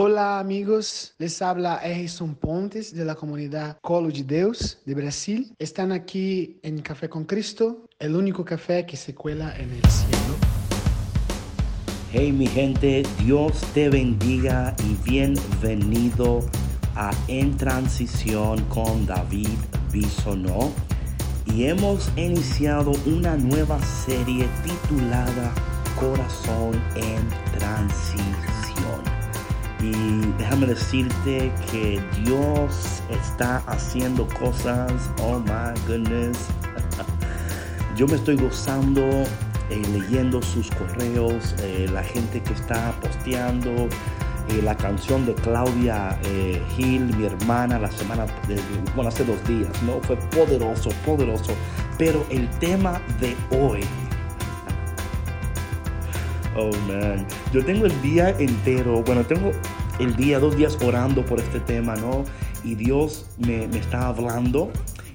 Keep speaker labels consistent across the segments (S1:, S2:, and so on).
S1: Olá, amigos. Les habla Erison Pontes, de la comunidad Colo de Deus, de Brasil. Están aquí en Café con Cristo, el único café que se cuela en el cielo.
S2: Hey, mi gente, Dios te bendiga y bienvenido a En Transición con David Bisonó. Y hemos iniciado una nueva serie titulada Corazón en Transición. Y déjame decirte que Dios está haciendo cosas. Oh my goodness. Yo me estoy gozando eh, leyendo sus correos, eh, la gente que está posteando. Eh, la canción de Claudia Gil, mi hermana, la semana, bueno, hace dos días, ¿no? Fue poderoso, poderoso. Pero el tema de hoy, Oh man, yo tengo el día entero, bueno, tengo el día, dos días orando por este tema, ¿no? Y Dios me, está hablando.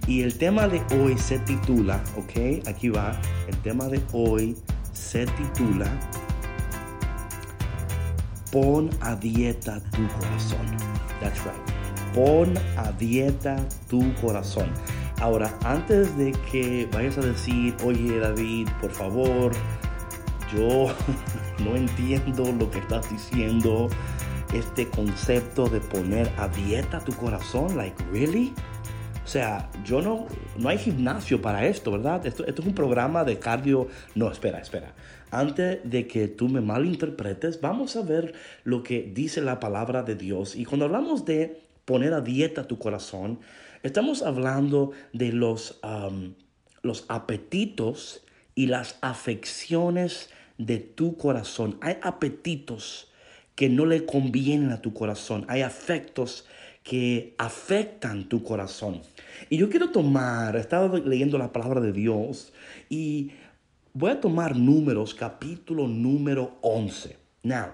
S2: Y el tema de hoy se titula, ¿ok? Aquí va. El tema de hoy se titula Pon a dieta tu corazón. That's right. Pon a dieta tu corazón. Ahora, antes de que vayas a decir, oye David, por favor, yo no entiendo lo que estás diciendo, este concepto de poner a dieta tu corazón, like, really? O sea, yo no, no hay gimnasio para esto, ¿verdad? Esto, esto es un programa de cardio. No, espera, espera. Antes de que tú me malinterpretes, vamos a ver lo que dice la palabra de Dios. Y cuando hablamos de poner a dieta tu corazón, estamos hablando de los, um, los apetitos y las afecciones de tu corazón. Hay apetitos que no le convienen a tu corazón. Hay afectos que afectan tu corazón. Y yo quiero tomar, estaba leyendo la palabra de Dios y voy a tomar números, capítulo número 11. Now,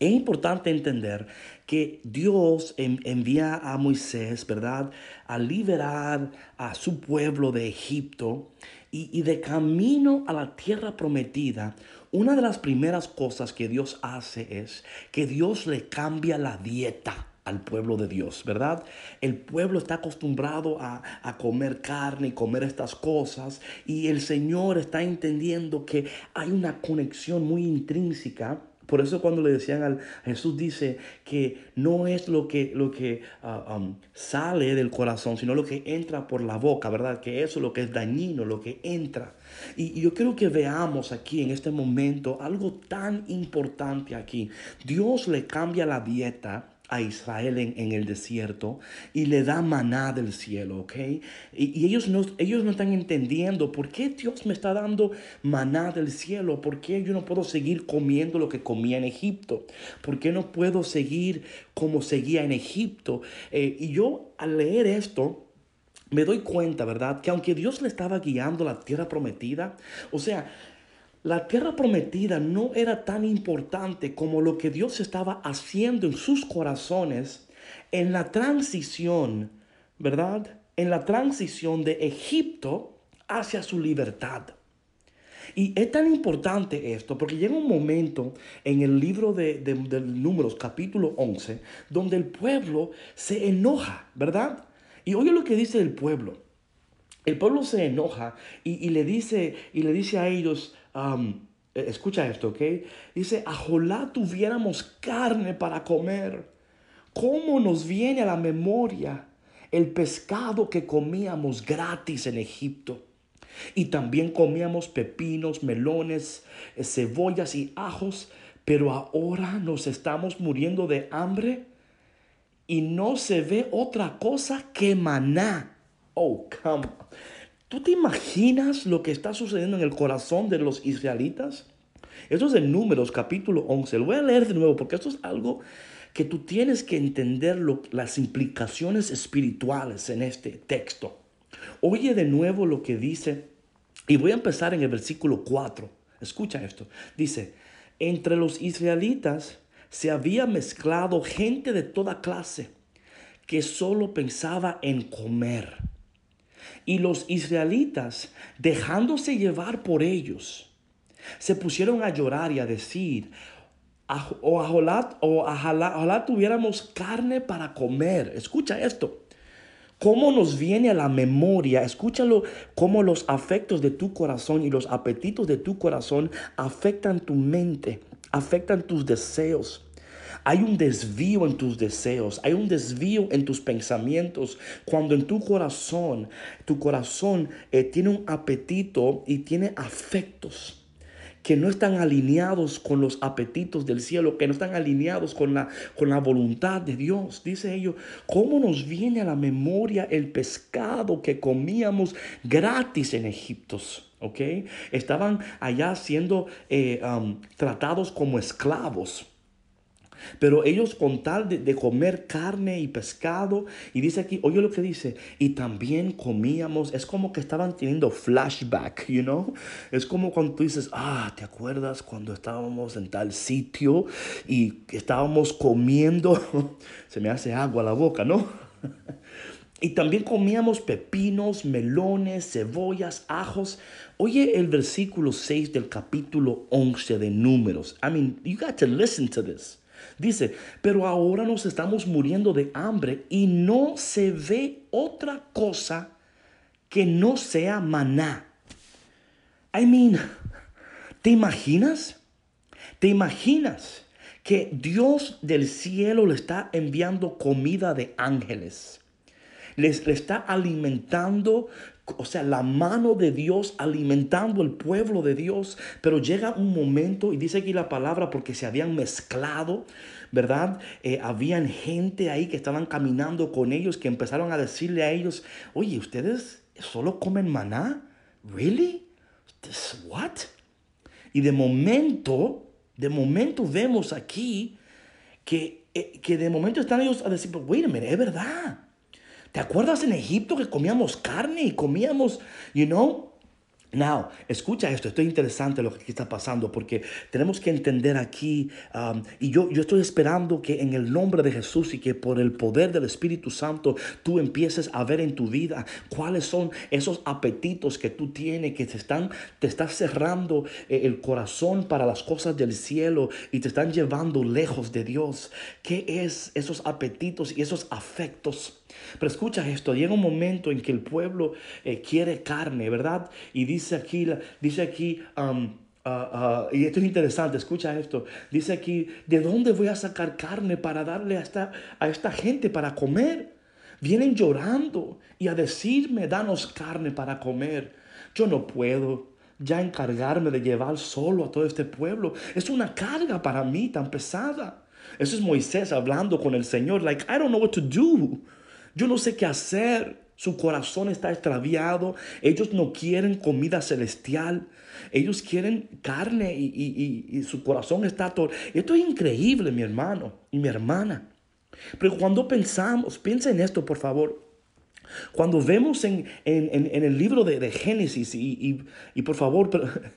S2: es importante entender que Dios envía a Moisés, ¿verdad?, a liberar a su pueblo de Egipto y, de camino a la tierra prometida, una de las primeras cosas que Dios hace es que Dios le cambia la dieta al pueblo de Dios, ¿verdad? El pueblo está acostumbrado a, a, comer carne y comer estas cosas y el Señor está entendiendo que hay una conexión muy intrínseca por eso cuando le decían al Jesús dice que no es lo que, lo que ah, sale del corazón, sino lo que entra por la boca, ¿verdad? Que eso es lo que es dañino, lo que entra. y yo quiero que veamos aquí en este momento algo tan importante aquí. Dios le cambia la dieta a Israel en, el desierto y le da maná del cielo, ¿ok? Y, ellos, no, ellos no están entendiendo por qué Dios me está dando maná del cielo, por qué yo no puedo seguir comiendo lo que comía en Egipto, por qué no puedo seguir como seguía en Egipto. Eh, y yo al leer esto, me doy cuenta, ¿verdad? Que aunque Dios le estaba guiando la tierra prometida, o sea, la tierra prometida no era tan importante como lo que Dios estaba haciendo en sus corazones en la transición, ¿verdad? En la transición de Egipto hacia su libertad. Y es tan importante esto porque llega un momento en el libro de, Números capítulo 11 donde el pueblo se enoja, ¿verdad? Y oye lo que dice el pueblo. El pueblo se enoja y, le, dice, y le dice a ellos, e, escucha esto, ¿ok? Dice, ajolá tuviéramos carne para comer. ¿Cómo nos viene a la memoria el pescado que comíamos gratis en Egipto? Y también comíamos pepinos, melones, eh, cebollas y ajos, pero ahora nos estamos muriendo de hambre y no se ve otra cosa que maná. Oh, come. ¿Tú te imaginas lo que está sucediendo en el corazón de los israelitas? Esto es en Números capítulo 11. Lo voy a leer de nuevo porque esto es algo que tú tienes que entender las implicaciones espirituales en este texto. Oye de nuevo lo que dice y voy a empezar en el versículo 4. Escucha esto. Dice, entre los israelitas se había mezclado gente de toda clase que solo pensaba en comer y los israelitas, dejándose llevar por ellos, se pusieron a llorar y a decir, o ojalá, o ojalá tuviéramos carne para comer. Escucha esto. ¿Cómo nos viene a la memoria? Escúchalo, cómo los afectos de tu corazón y los apetitos de tu corazón afectan tu mente, afectan tus deseos. Hay un desvío en tus deseos, hay un desvío en tus pensamientos. Cuando en tu corazón, tu corazón eh, tiene un apetito y tiene afectos que no están alineados con los apetitos del cielo, que no están alineados con la, con la voluntad de Dios. Dice ellos, ¿cómo nos viene a la memoria el pescado que comíamos gratis en Egipto? ¿Ok? Estaban allá siendo eh, tratados como esclavos. Pero ellos con tal de, comer carne y pescado, y dice aquí, oye lo que dice, y también comíamos, es como que estaban teniendo flashback, you know? Es como cuando tú dices, ah, ¿te acuerdas cuando estábamos en tal sitio y estábamos comiendo? Se me hace agua la boca, ¿no? Y también comíamos pepinos, melones, cebollas, ajos. Oye el versículo 6 del capítulo 11 de Números. I mean, you got to listen to this. Dice, pero ahora nos estamos muriendo de hambre y no se ve otra cosa que no sea maná. I mean, ¿te imaginas? ¿Te imaginas que Dios del cielo le está enviando comida de ángeles? Les le está alimentando o sea, la mano de Dios alimentando el pueblo de Dios. Pero llega un momento, y dice aquí la palabra, porque se habían mezclado, ¿verdad? Eh, habían gente ahí que estaban caminando con ellos, que empezaron a decirle a ellos, oye, ¿ustedes solo comen maná? ¿Really? ¿What? Y de momento, de momento vemos aquí que, eh, que de momento están ellos a decir, wait a minute, es verdad. ¿Te acuerdas en Egipto que comíamos carne y comíamos, you know? Now, escucha esto, esto es interesante lo que aquí está pasando porque tenemos que entender aquí, um, y yo, yo estoy esperando que en el nombre de Jesús y que por el poder del Espíritu Santo tú empieces a ver en tu vida cuáles son esos apetitos que tú tienes, que te están, te estás cerrando eh, el corazón para las cosas del cielo y te están llevando lejos de Dios. ¿Qué es esos apetitos y esos afectos? Pero escucha esto, llega un momento en que el pueblo eh, quiere carne, ¿verdad? Y dice aquí, dice aquí, um, uh, y esto es interesante, escucha esto, dice aquí, ¿de dónde voy a sacar carne para darle a esta, a esta gente para comer? Vienen llorando y a decirme, danos carne para comer. Yo no puedo ya encargarme de llevar solo a todo este pueblo. Es una carga para mí tan pesada. Eso es Moisés hablando con el Señor, like, I don't know what to do. Yo no sé qué hacer. Su corazón está extraviado. Ellos no quieren comida celestial. Ellos quieren carne y, su corazón está todo. Esto es increíble, mi hermano y mi hermana. Pero cuando pensamos, piensa en esto, por favor. Cuando vemos en, el libro de, de Génesis, y, por favor,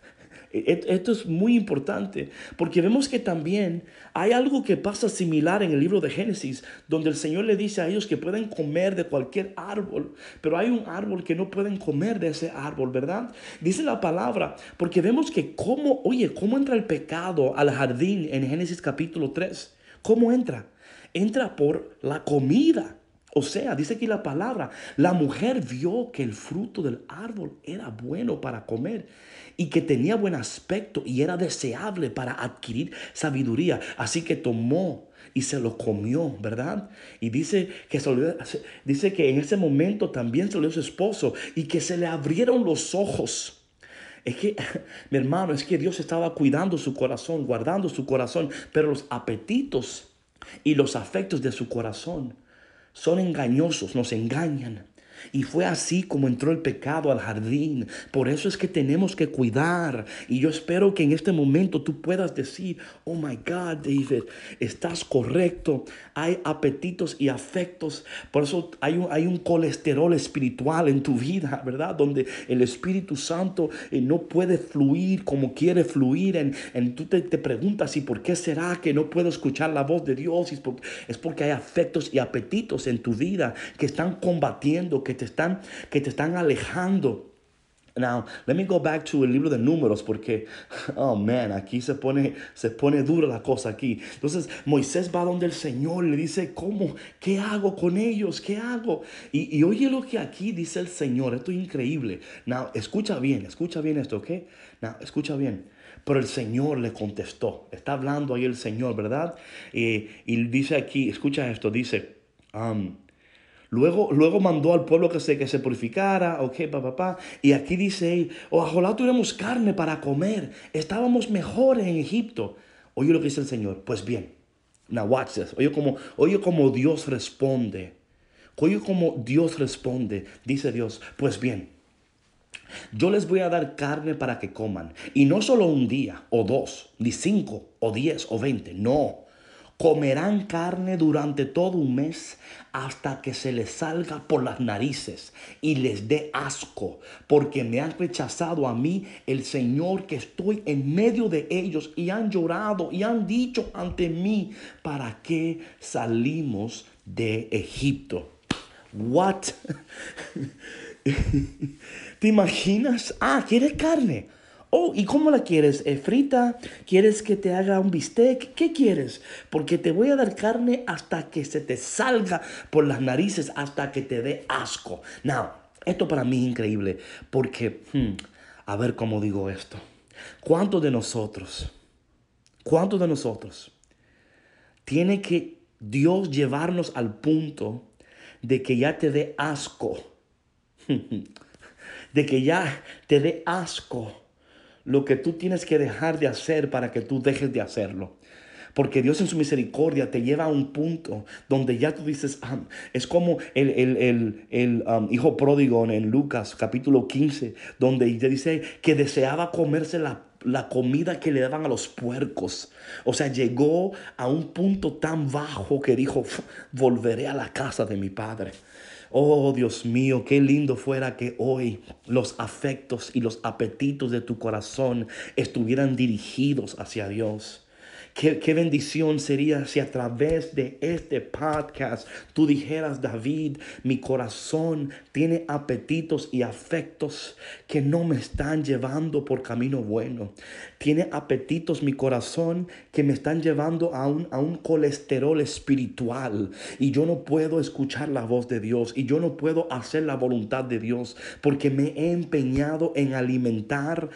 S2: esto es muy importante porque vemos que también hay algo que pasa similar en el libro de Génesis, donde el Señor le dice a ellos que pueden comer de cualquier árbol, pero hay un árbol que no pueden comer de ese árbol, ¿verdad? Dice la palabra, porque vemos que cómo, oye, cómo entra el pecado al jardín en Génesis capítulo 3. ¿Cómo entra? Entra por la comida. O sea, dice aquí la palabra, la mujer vio que el fruto del árbol era bueno para comer y que tenía buen aspecto y era deseable para adquirir sabiduría. Así que tomó y se lo comió, ¿verdad? Y dice que, dice que en ese momento también salió su esposo y que se le abrieron los ojos. Es que, mi hermano, es que Dios estaba cuidando su corazón, guardando su corazón, pero los apetitos y los afectos de su corazón son engañosos, nos engañan. Y fue así como entró el pecado al jardín. Por eso es que tenemos que cuidar. Y yo espero que en este momento tú puedas decir, oh my God, David, estás correcto. Hay apetitos y afectos. Por eso hay un, hay un colesterol espiritual en tu vida, ¿verdad? Donde el Espíritu Santo eh, no puede fluir como quiere fluir. En, en tú te, te, preguntas, ¿y por qué será que no puedo escuchar la voz de Dios? Es porque hay afectos y apetitos en tu vida que están combatiendo, que te están, que te están alejando Now, let me go back to el libro de números porque, oh man, aquí se pone, se pone dura la cosa aquí. Entonces, Moisés va donde el Señor le dice, ¿cómo? ¿Qué hago con ellos? ¿Qué hago? Y, y oye lo que aquí dice el Señor, esto es increíble. Now, escucha bien, escucha bien esto, ¿ok? Now, escucha bien. Pero el Señor le contestó. Está hablando ahí el Señor, ¿verdad? Eh, y dice aquí, escucha esto, dice, um, Luego, luego mandó al pueblo que se, que se purificara, ok, papá, pa, y aquí dice, ojalá tuviéramos carne para comer, estábamos mejores en Egipto. Oye lo que dice el Señor, pues bien, now watch this, oye como, oye como Dios responde, oye como Dios responde, dice Dios, pues bien, yo les voy a dar carne para que coman, y no solo un día, o dos, ni cinco, o diez, o veinte, no, comerán carne durante todo un mes hasta que se les salga por las narices y les dé asco, porque me han rechazado a mí, el Señor, que estoy en medio de ellos, y han llorado y han dicho ante mí, ¿para qué salimos de Egipto? What? ¿Te imaginas? Ah, ¿quieres carne? Oh, ¿y cómo la quieres? ¿Eh, ¿Frita? ¿Quieres que te haga un bistec? ¿Qué quieres? Porque te voy a dar carne hasta que se te salga por las narices, hasta que te dé asco. Now, esto para mí es increíble, porque, hmm, a ver cómo digo esto. ¿Cuántos de nosotros, cuántos de nosotros tiene que Dios llevarnos al punto de que ya te dé asco? De que ya te dé asco lo que tú tienes que dejar de hacer para que tú dejes de hacerlo. Porque Dios en su misericordia te lleva a un punto donde ya tú dices, ah, es como el, um, hijo pródigo en Lucas capítulo 15, donde dice que deseaba comerse la, la comida que le daban a los puercos. O sea, llegó a un punto tan bajo que dijo, volveré a la casa de mi padre. Oh Dios mío, qué lindo fuera que hoy los afectos y los apetitos de tu corazón estuvieran dirigidos hacia Dios. Qué, bendición sería si a través de este podcast tú dijeras, David, mi corazón tiene apetitos y afectos que no me están llevando por camino bueno. Tiene apetitos mi corazón que me están llevando a un, a un colesterol espiritual y yo no puedo escuchar la voz de Dios y yo no puedo hacer la voluntad de Dios porque me he empeñado en alimentar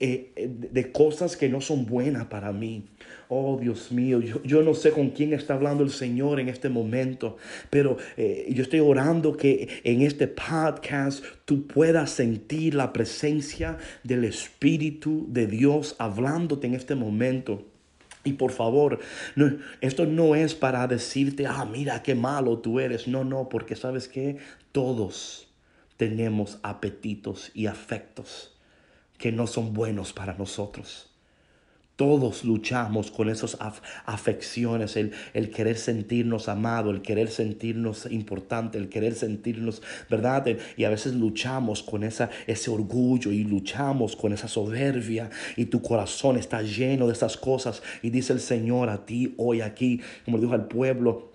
S2: eh, eh, de cosas que no son buenas para mí. Oh Dios mío, yo, no sé con quién está hablando el Señor en este momento, pero eh, yo estoy orando que en este podcast tú puedas sentir la presencia del Espíritu de Dios hablándote en este momento. Y por favor, esto no es para decirte, ah, mira qué malo tú eres. No, no, porque sabes que todos tenemos apetitos y afectos que no son buenos para nosotros. Todos luchamos con esas afecciones, el, el, querer sentirnos amado, el querer sentirnos importante, el querer sentirnos, ¿verdad? Y a veces luchamos con esa, ese orgullo y luchamos con esa soberbia y tu corazón está lleno de esas cosas. Y dice el Señor a ti hoy aquí, como dijo al pueblo,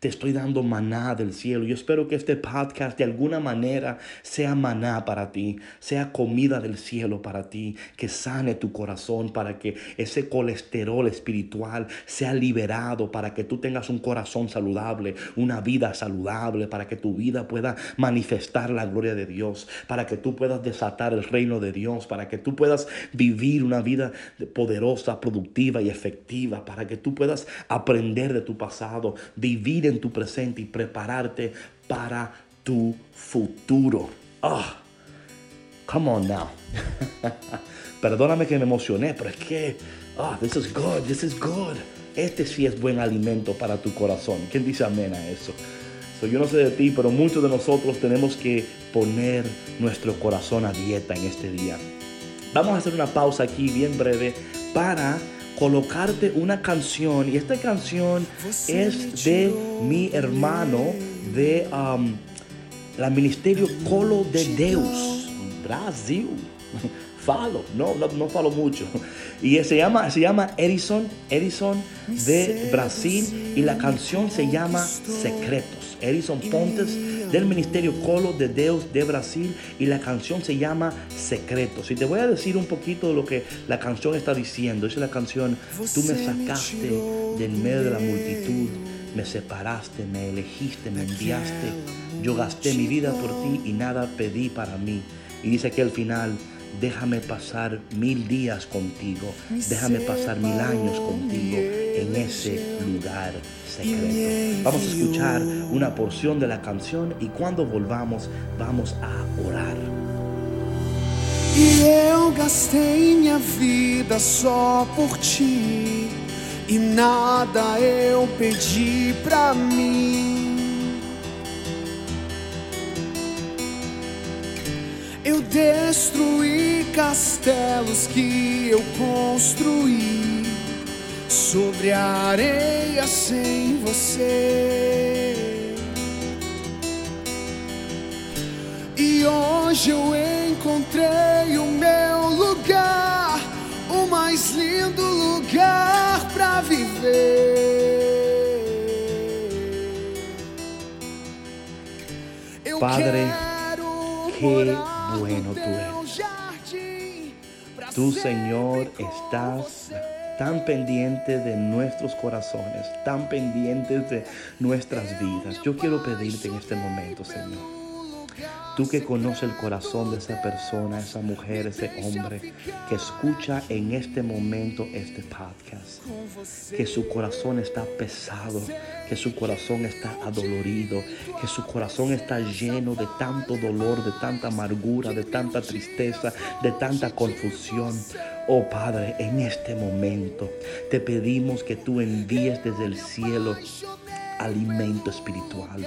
S2: te estoy dando maná del cielo. Yo espero que este podcast de alguna manera sea maná para ti, sea comida del cielo para ti, que sane tu corazón para que ese colesterol espiritual sea liberado, para que tú tengas un corazón saludable, una vida saludable, para que tu vida pueda manifestar la gloria de Dios, para que tú puedas desatar el reino de Dios, para que tú puedas vivir una vida poderosa, productiva y efectiva, para que tú puedas aprender de tu pasado, vivir en tu presente y prepararte para tu futuro. Ah, come on now. Perdóname que me emocioné, pero es que, ah, this is good, this is good. Este sí es buen alimento para tu corazón. ¿Quién dice amén a eso? yo no sé de ti, pero muchos de nosotros tenemos que poner nuestro corazón a dieta en este día. Vamos a hacer una pausa aquí bien breve para colocarte una canción y esta canción es de mi hermano de um, la ministerio Colo de Deus, Brasil. Falo, no, no, no falo mucho. Y se llama, se llama Edison, Edison de Brasil y la canción se llama Secretos. Edison Pontes del Ministerio Colo de Deus de Brasil y la canción se llama Secretos. Y te voy a decir un poquito de lo que la canción está diciendo. Dice la canción, tú me sacaste del medio de la multitud, me separaste, me elegiste, me enviaste. Yo gasté mi vida por ti y nada pedí para mí. Y dice que al final, déjame pasar mil días contigo, déjame pasar mil años contigo en ese lugar secreto. Vamos a escuchar una porción de la canción y cuando volvamos vamos a orar.
S3: E eu gastei minha vida só por ti e nada eu pedi pra mim. Eu destruí castelos que eu construí sobre a areia sem você. E hoje eu encontrei o meu lugar, o mais lindo lugar pra viver. Eu
S2: Padre,
S3: quero morar
S2: bueno
S3: no
S2: tú eres. Tú, Señor, estás tan pendiente de nuestros corazones, tan pendiente de nuestras vidas. Yo quiero pedirte en este momento, Señor. Tú que conoces el corazón de esa persona, esa mujer, ese hombre que escucha en este momento este podcast. Que su corazón está pesado, que su corazón está adolorido, que su corazón está lleno de tanto dolor, de tanta amargura, de tanta tristeza, de tanta confusión. Oh Padre, en este momento te pedimos que tú envíes desde el cielo alimento espiritual.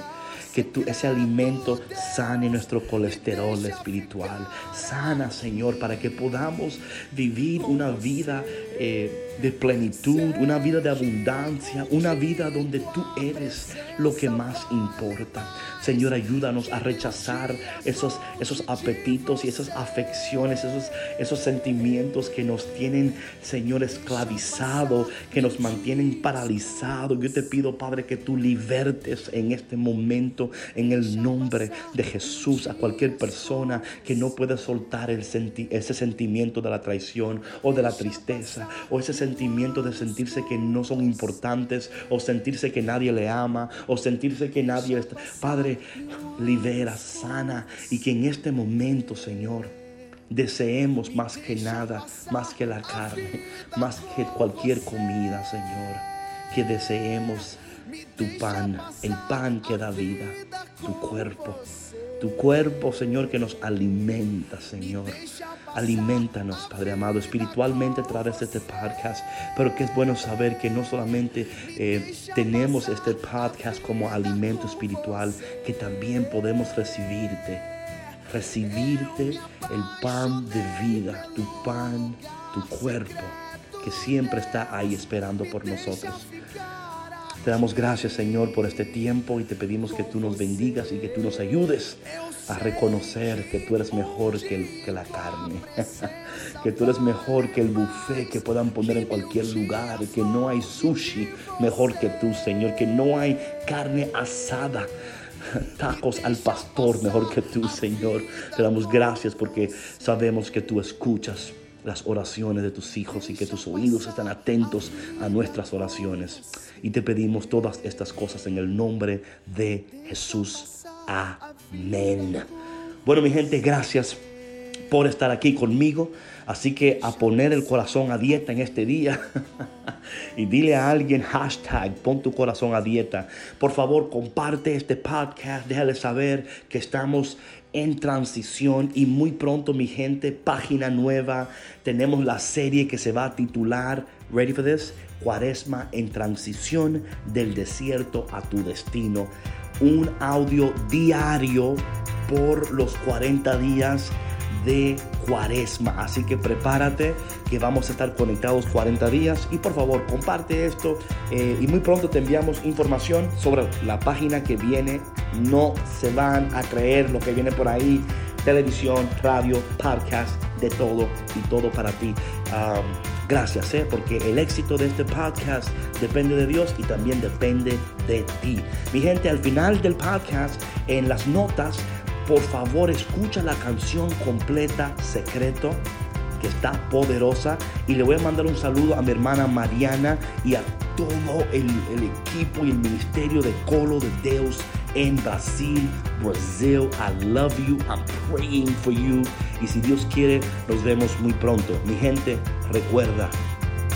S2: Que tú, ese alimento sane nuestro colesterol espiritual. Sana, Señor, para que podamos vivir una vida eh, de plenitud, una vida de abundancia, una vida donde tú eres lo que más importa. Señor, ayúdanos a rechazar esos, esos apetitos y esas afecciones, esos, esos sentimientos que nos tienen, Señor, esclavizado, que nos mantienen paralizados. Yo te pido, Padre, que tú libertes en este momento, en el nombre de Jesús, a cualquier persona que no puede soltar el senti- ese sentimiento de la traición o de la tristeza o ese sentimiento de sentirse que no son importantes o sentirse que nadie le ama o sentirse que nadie está. Padre, libera, sana y que en este momento, Señor, deseemos más que nada, más que la carne, más que cualquier comida, Señor, que deseemos tu pan, el pan que da vida, tu cuerpo, tu cuerpo, Señor, que nos alimenta, Señor. Alimentanos, Padre amado, espiritualmente a través de este podcast, pero que es bueno saber que no solamente eh, tenemos este podcast como alimento espiritual, que también podemos recibirte recibirte el pan de vida, tu pan, tu cuerpo, que siempre está ahí esperando por nosotros. Te damos gracias, Señor, por este tiempo y te pedimos que tú nos bendigas y que tú nos ayudes a reconocer que tú eres mejor que, la carne, que tú eres mejor que el buffet que puedan poner en cualquier lugar, que no hay sushi mejor que tú, Señor, que no hay carne asada tacos al pastor mejor que tú, Señor. Te damos gracias porque sabemos que tú escuchas las oraciones de tus hijos y que tus oídos están atentos a nuestras oraciones. Y te pedimos todas estas cosas en el nombre de Jesús. Amén. Bueno, mi gente, gracias por estar aquí conmigo. Así que a poner el corazón a dieta en este día. y dile a alguien hashtag, pon tu corazón a dieta. Por favor, comparte este podcast. Déjale saber que estamos en transición y muy pronto, mi gente, página nueva. Tenemos la serie que se va a titular, ready for this? Cuaresma en transición del desierto a tu destino. Un audio diario por los 40 días de cuaresma. Así que prepárate que vamos a estar conectados 40 días y por favor comparte esto eh, y muy pronto te enviamos información sobre la página que viene. No se van a creer lo que viene por ahí. Televisión, radio, podcast, de todo y todo para ti. Gracias, ¿eh? porque el éxito de este podcast depende de Dios y también depende de ti. Mi gente, al final del podcast, en las notas, por favor escucha la canción completa, Secreto que está poderosa. Y le voy a mandar un saludo a mi hermana Mariana y a todo el, el equipo y el ministerio de Colo de Deus en Brasil, Brasil. I love you. I'm praying for you. Y si Dios quiere, nos vemos muy pronto. Mi gente, recuerda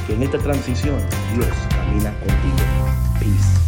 S2: que en esta transición Dios camina contigo.